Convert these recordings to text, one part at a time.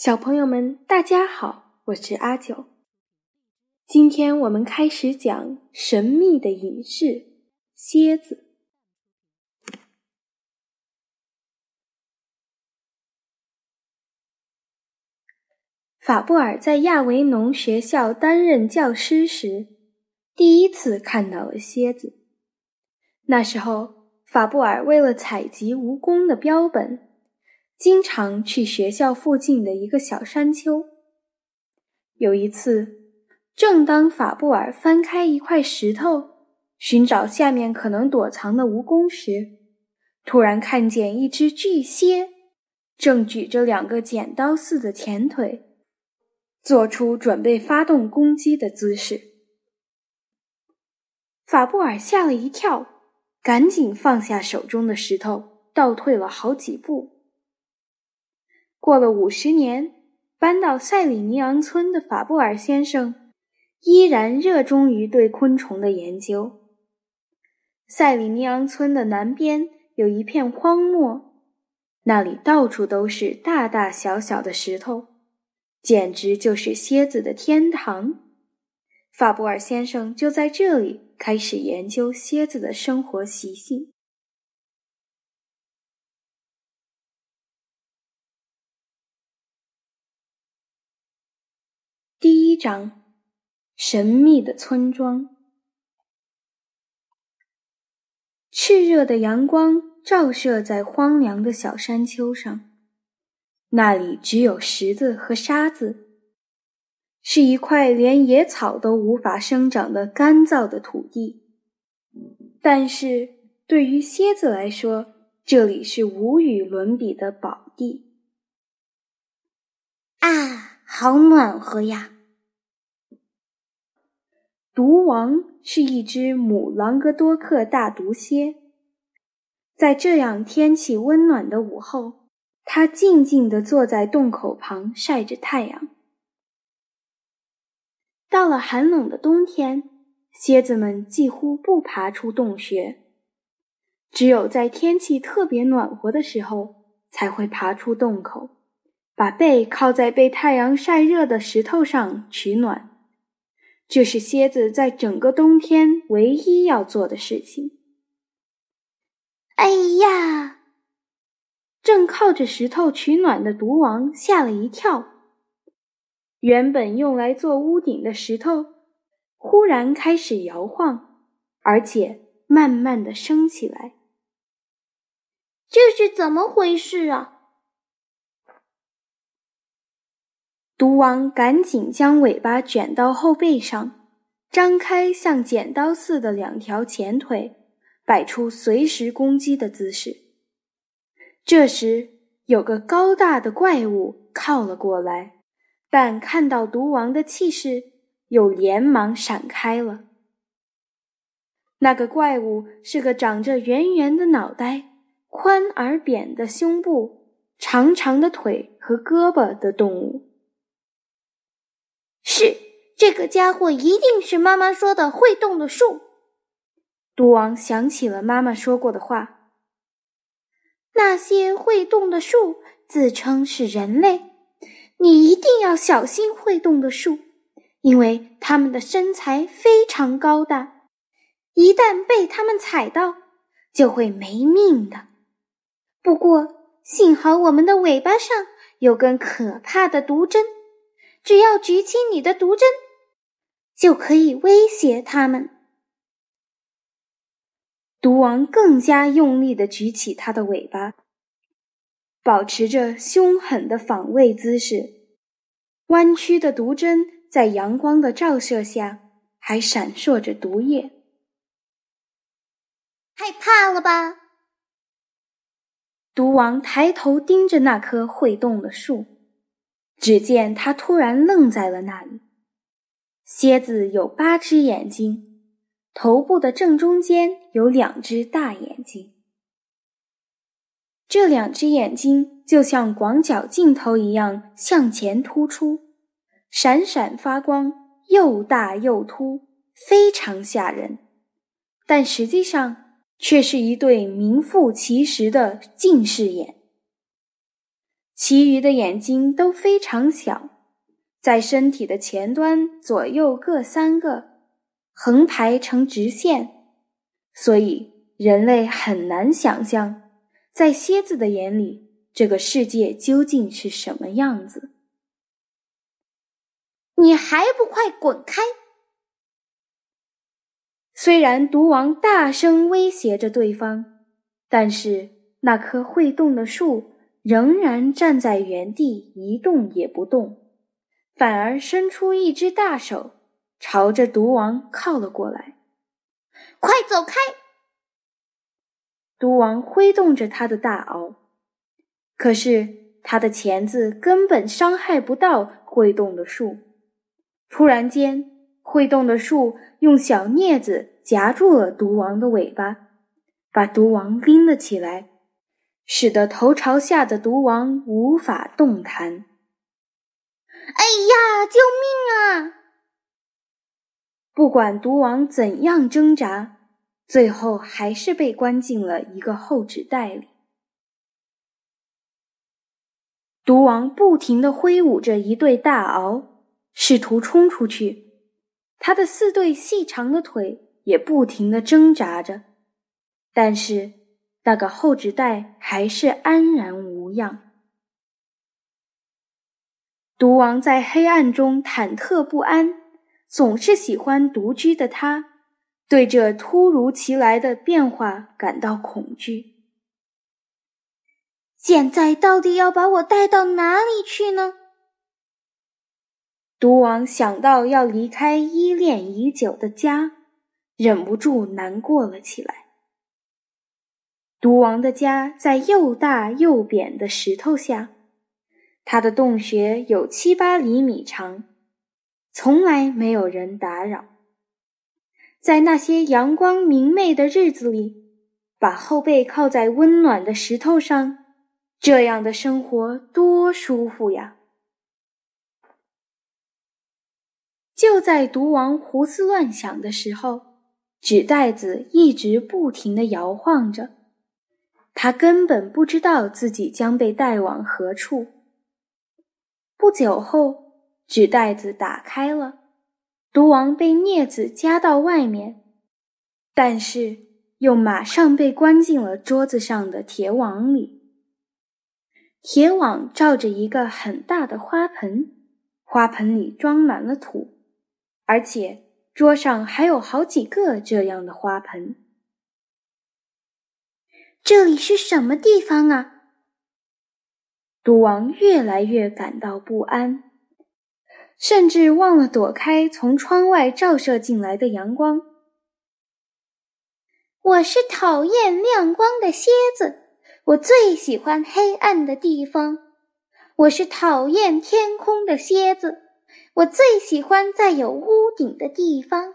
小朋友们，大家好，我是阿九。今天我们开始讲神秘的隐士——蝎子。法布尔在亚维农学校担任教师时，第一次看到了蝎子。那时候，法布尔为了采集蜈蚣的标本。经常去学校附近的一个小山丘。有一次，正当法布尔翻开一块石头，寻找下面可能躲藏的蜈蚣时，突然看见一只巨蝎正举着两个剪刀似的前腿，做出准备发动攻击的姿势。法布尔吓了一跳，赶紧放下手中的石头，倒退了好几步。过了五十年，搬到塞里尼昂村的法布尔先生依然热衷于对昆虫的研究。塞里尼昂村的南边有一片荒漠，那里到处都是大大小小的石头，简直就是蝎子的天堂。法布尔先生就在这里开始研究蝎子的生活习性。第一章：神秘的村庄。炽热的阳光照射在荒凉的小山丘上，那里只有石子和沙子，是一块连野草都无法生长的干燥的土地。但是对于蝎子来说，这里是无与伦比的宝地。啊！好暖和呀！毒王是一只母朗格多克大毒蝎，在这样天气温暖的午后，它静静地坐在洞口旁晒着太阳。到了寒冷的冬天，蝎子们几乎不爬出洞穴，只有在天气特别暖和的时候才会爬出洞口。把背靠在被太阳晒热的石头上取暖，这是蝎子在整个冬天唯一要做的事情。哎呀！正靠着石头取暖的毒王吓了一跳，原本用来做屋顶的石头忽然开始摇晃，而且慢慢的升起来。这是怎么回事啊？毒王赶紧将尾巴卷到后背上，张开像剪刀似的两条前腿，摆出随时攻击的姿势。这时，有个高大的怪物靠了过来，但看到毒王的气势，又连忙闪开了。那个怪物是个长着圆圆的脑袋、宽而扁的胸部、长长的腿和胳膊的动物。是这个家伙，一定是妈妈说的会动的树。毒王想起了妈妈说过的话：那些会动的树自称是人类，你一定要小心会动的树，因为它们的身材非常高大，一旦被它们踩到，就会没命的。不过幸好我们的尾巴上有根可怕的毒针。只要举起你的毒针，就可以威胁他们。毒王更加用力的举起他的尾巴，保持着凶狠的防卫姿势。弯曲的毒针在阳光的照射下，还闪烁着毒液。害怕了吧？毒王抬头盯着那棵会动的树。只见他突然愣在了那里。蝎子有八只眼睛，头部的正中间有两只大眼睛。这两只眼睛就像广角镜头一样向前突出，闪闪发光，又大又凸，非常吓人。但实际上却是一对名副其实的近视眼。其余的眼睛都非常小，在身体的前端左右各三个，横排成直线，所以人类很难想象，在蝎子的眼里，这个世界究竟是什么样子。你还不快滚开！虽然毒王大声威胁着对方，但是那棵会动的树。仍然站在原地一动也不动，反而伸出一只大手，朝着毒王靠了过来。快走开！毒王挥动着他的大螯，可是他的钳子根本伤害不到会动的树。突然间，会动的树用小镊子夹住了毒王的尾巴，把毒王拎了起来。使得头朝下的毒王无法动弹。哎呀！救命啊！不管毒王怎样挣扎，最后还是被关进了一个厚纸袋里。毒王不停地挥舞着一对大螯，试图冲出去。他的四对细长的腿也不停地挣扎着，但是。那个厚纸袋还是安然无恙。毒王在黑暗中忐忑不安，总是喜欢独居的他，对这突如其来的变化感到恐惧。现在到底要把我带到哪里去呢？毒王想到要离开依恋已久的家，忍不住难过了起来。毒王的家在又大又扁的石头下，他的洞穴有七八厘米长，从来没有人打扰。在那些阳光明媚的日子里，把后背靠在温暖的石头上，这样的生活多舒服呀！就在毒王胡思乱想的时候，纸袋子一直不停地摇晃着。他根本不知道自己将被带往何处。不久后，纸袋子打开了，毒王被镊子夹到外面，但是又马上被关进了桌子上的铁网里。铁网罩着一个很大的花盆，花盆里装满了土，而且桌上还有好几个这样的花盆。这里是什么地方啊？毒王越来越感到不安，甚至忘了躲开从窗外照射进来的阳光。我是讨厌亮光的蝎子，我最喜欢黑暗的地方。我是讨厌天空的蝎子，我最喜欢在有屋顶的地方。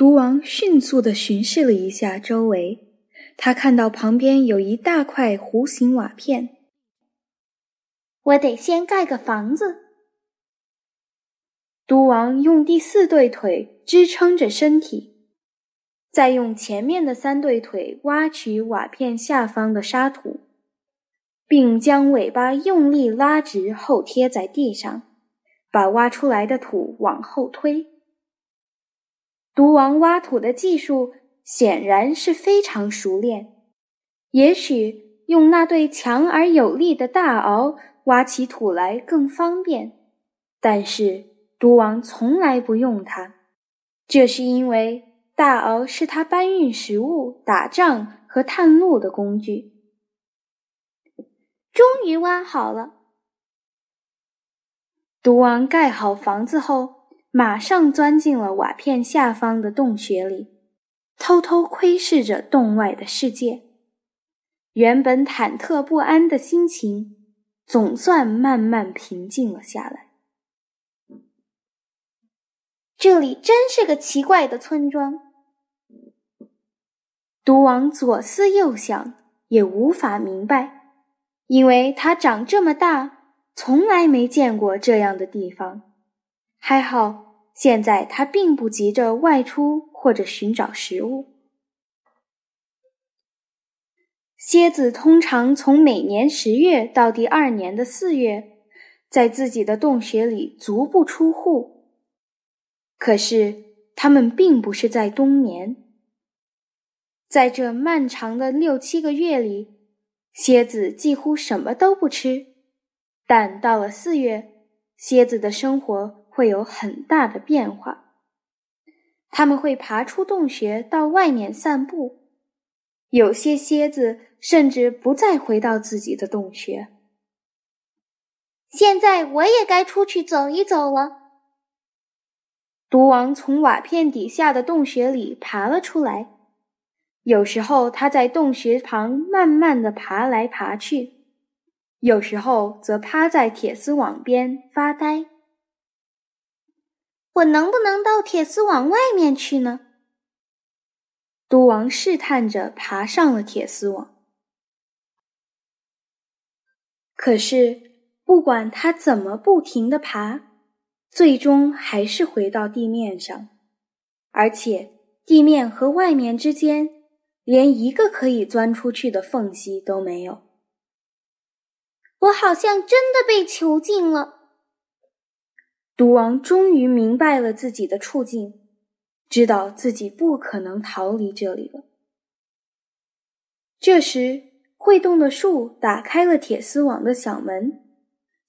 毒王迅速地巡视了一下周围，他看到旁边有一大块弧形瓦片。我得先盖个房子。毒王用第四对腿支撑着身体，再用前面的三对腿挖取瓦片下方的沙土，并将尾巴用力拉直后贴在地上，把挖出来的土往后推。毒王挖土的技术显然是非常熟练，也许用那对强而有力的大螯挖起土来更方便，但是毒王从来不用它，这是因为大螯是他搬运食物、打仗和探路的工具。终于挖好了，毒王盖好房子后。马上钻进了瓦片下方的洞穴里，偷偷窥视着洞外的世界。原本忐忑不安的心情，总算慢慢平静了下来。这里真是个奇怪的村庄。毒王左思右想，也无法明白，因为他长这么大，从来没见过这样的地方。还好，现在他并不急着外出或者寻找食物。蝎子通常从每年十月到第二年的四月，在自己的洞穴里足不出户。可是，它们并不是在冬眠。在这漫长的六七个月里，蝎子几乎什么都不吃。但到了四月，蝎子的生活会有很大的变化。它们会爬出洞穴到外面散步，有些蝎子。甚至不再回到自己的洞穴。现在我也该出去走一走了。毒王从瓦片底下的洞穴里爬了出来，有时候他在洞穴旁慢慢的爬来爬去，有时候则趴在铁丝网边发呆。我能不能到铁丝网外面去呢？毒王试探着爬上了铁丝网。可是，不管他怎么不停地爬，最终还是回到地面上，而且地面和外面之间连一个可以钻出去的缝隙都没有。我好像真的被囚禁了。毒王终于明白了自己的处境，知道自己不可能逃离这里了。这时。会动的树打开了铁丝网的小门，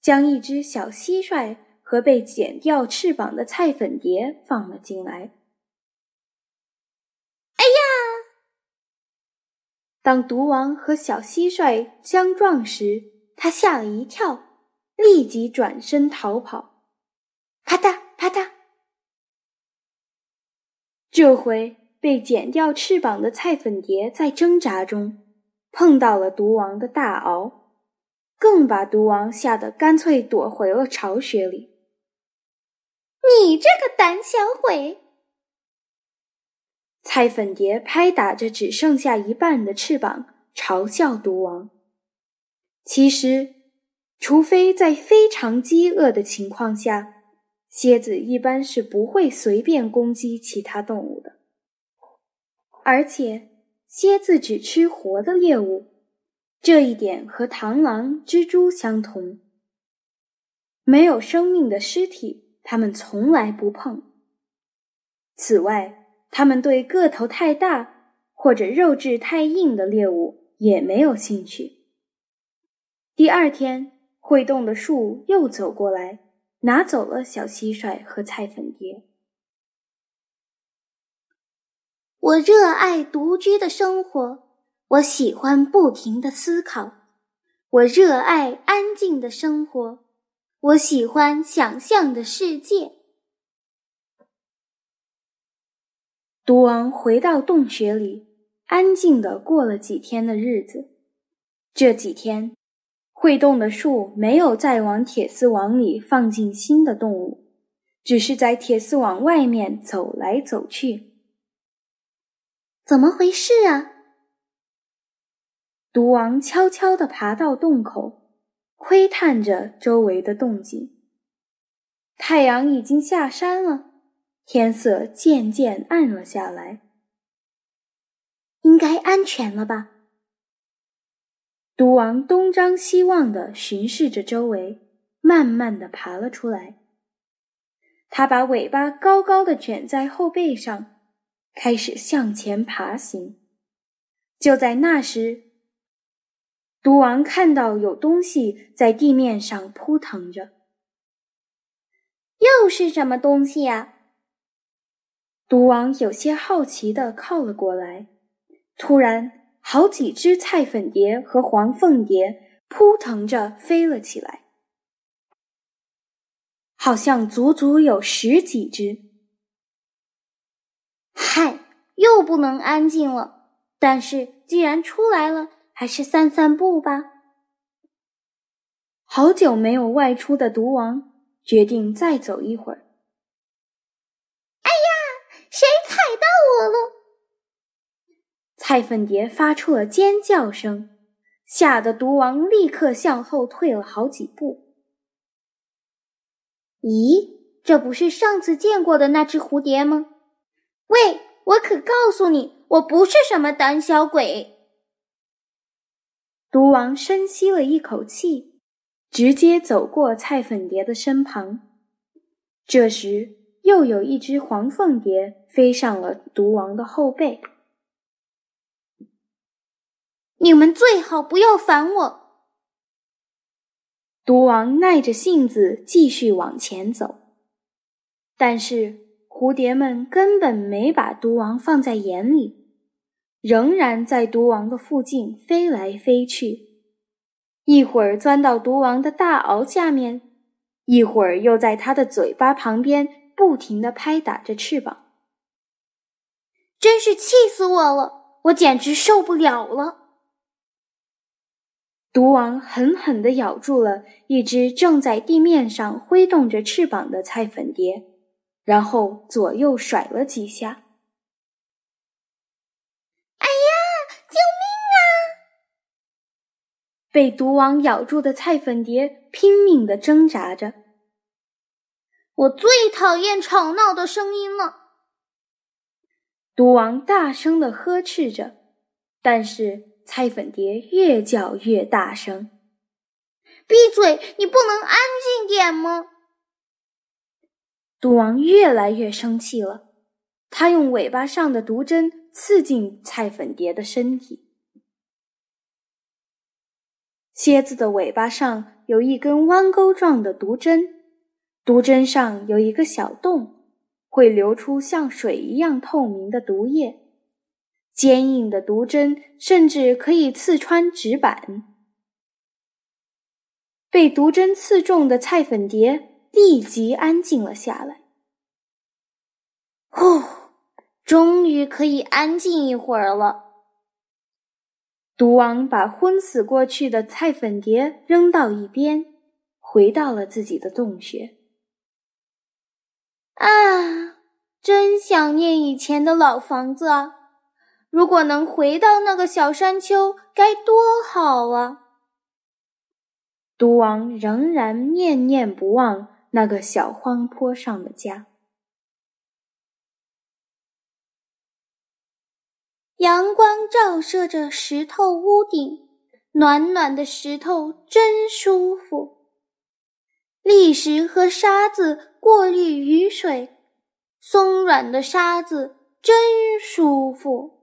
将一只小蟋蟀和被剪掉翅膀的菜粉蝶放了进来。哎呀！当毒王和小蟋蟀相撞时，他吓了一跳，立即转身逃跑。啪嗒啪嗒，这回被剪掉翅膀的菜粉蝶在挣扎中。碰到了毒王的大螯，更把毒王吓得干脆躲回了巢穴里。你这个胆小鬼！菜粉蝶拍打着只剩下一半的翅膀，嘲笑毒王。其实，除非在非常饥饿的情况下，蝎子一般是不会随便攻击其他动物的，而且。蝎子只吃活的猎物，这一点和螳螂、蜘蛛相同。没有生命的尸体，它们从来不碰。此外，它们对个头太大或者肉质太硬的猎物也没有兴趣。第二天，会动的树又走过来，拿走了小蟋蟀和菜粉蝶。我热爱独居的生活，我喜欢不停的思考。我热爱安静的生活，我喜欢想象的世界。毒王回到洞穴里，安静的过了几天的日子。这几天，会动的树没有再往铁丝网里放进新的动物，只是在铁丝网外面走来走去。怎么回事啊？毒王悄悄地爬到洞口，窥探着周围的动静。太阳已经下山了，天色渐渐暗了下来。应该安全了吧？毒王东张西望地巡视着周围，慢慢地爬了出来。他把尾巴高高的卷在后背上。开始向前爬行。就在那时，毒王看到有东西在地面上扑腾着。又是什么东西呀？毒王有些好奇的靠了过来。突然，好几只菜粉蝶和黄凤蝶扑腾着飞了起来，好像足足有十几只。嗨，又不能安静了。但是既然出来了，还是散散步吧。好久没有外出的毒王决定再走一会儿。哎呀，谁踩到我了？菜粉蝶发出了尖叫声，吓得毒王立刻向后退了好几步。咦，这不是上次见过的那只蝴蝶吗？喂，我可告诉你，我不是什么胆小鬼。毒王深吸了一口气，直接走过菜粉蝶的身旁。这时，又有一只黄凤蝶飞上了毒王的后背。你们最好不要烦我。毒王耐着性子继续往前走，但是蝴蝶们根本没把毒王放在眼里，仍然在毒王的附近飞来飞去，一会儿钻到毒王的大螯下面，一会儿又在他的嘴巴旁边不停地拍打着翅膀，真是气死我了！我简直受不了了。毒王狠狠地咬住了一只正在地面上挥动着翅膀的菜粉蝶，然后左右甩了几下。哎呀，救命啊！被毒王咬住的菜粉蝶拼命地挣扎着。我最讨厌吵闹的声音了。毒王大声地呵斥着，但是。菜粉蝶越叫越大声，“闭嘴！你不能安静点吗？”毒王越来越生气了，他用尾巴上的毒针刺进菜粉蝶的身体。蝎子的尾巴上有一根弯钩状的毒针，毒针上有一个小洞，会流出像水一样透明的毒液。坚硬的毒针甚至可以刺穿纸板。被毒针刺中的菜粉蝶立即安静了下来。呼，终于可以安静一会儿了。毒王把昏死过去的菜粉蝶扔到一边，回到了自己的洞穴。啊，真想念以前的老房子啊！如果能回到那个小山丘，该多好啊！毒王仍然念念不忘那个小荒坡上的家。阳光照射着石头屋顶，暖暖的石头真舒服。砾石和沙子过滤雨水，松软的沙子真舒服。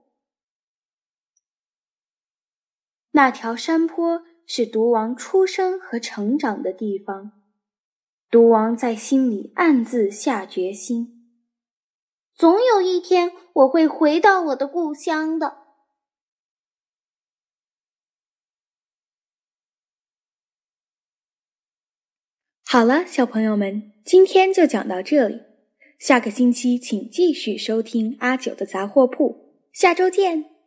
那条山坡是毒王出生和成长的地方，毒王在心里暗自下决心：总有一天我会回到我的故乡的。好了，小朋友们，今天就讲到这里，下个星期请继续收听阿九的杂货铺，下周见。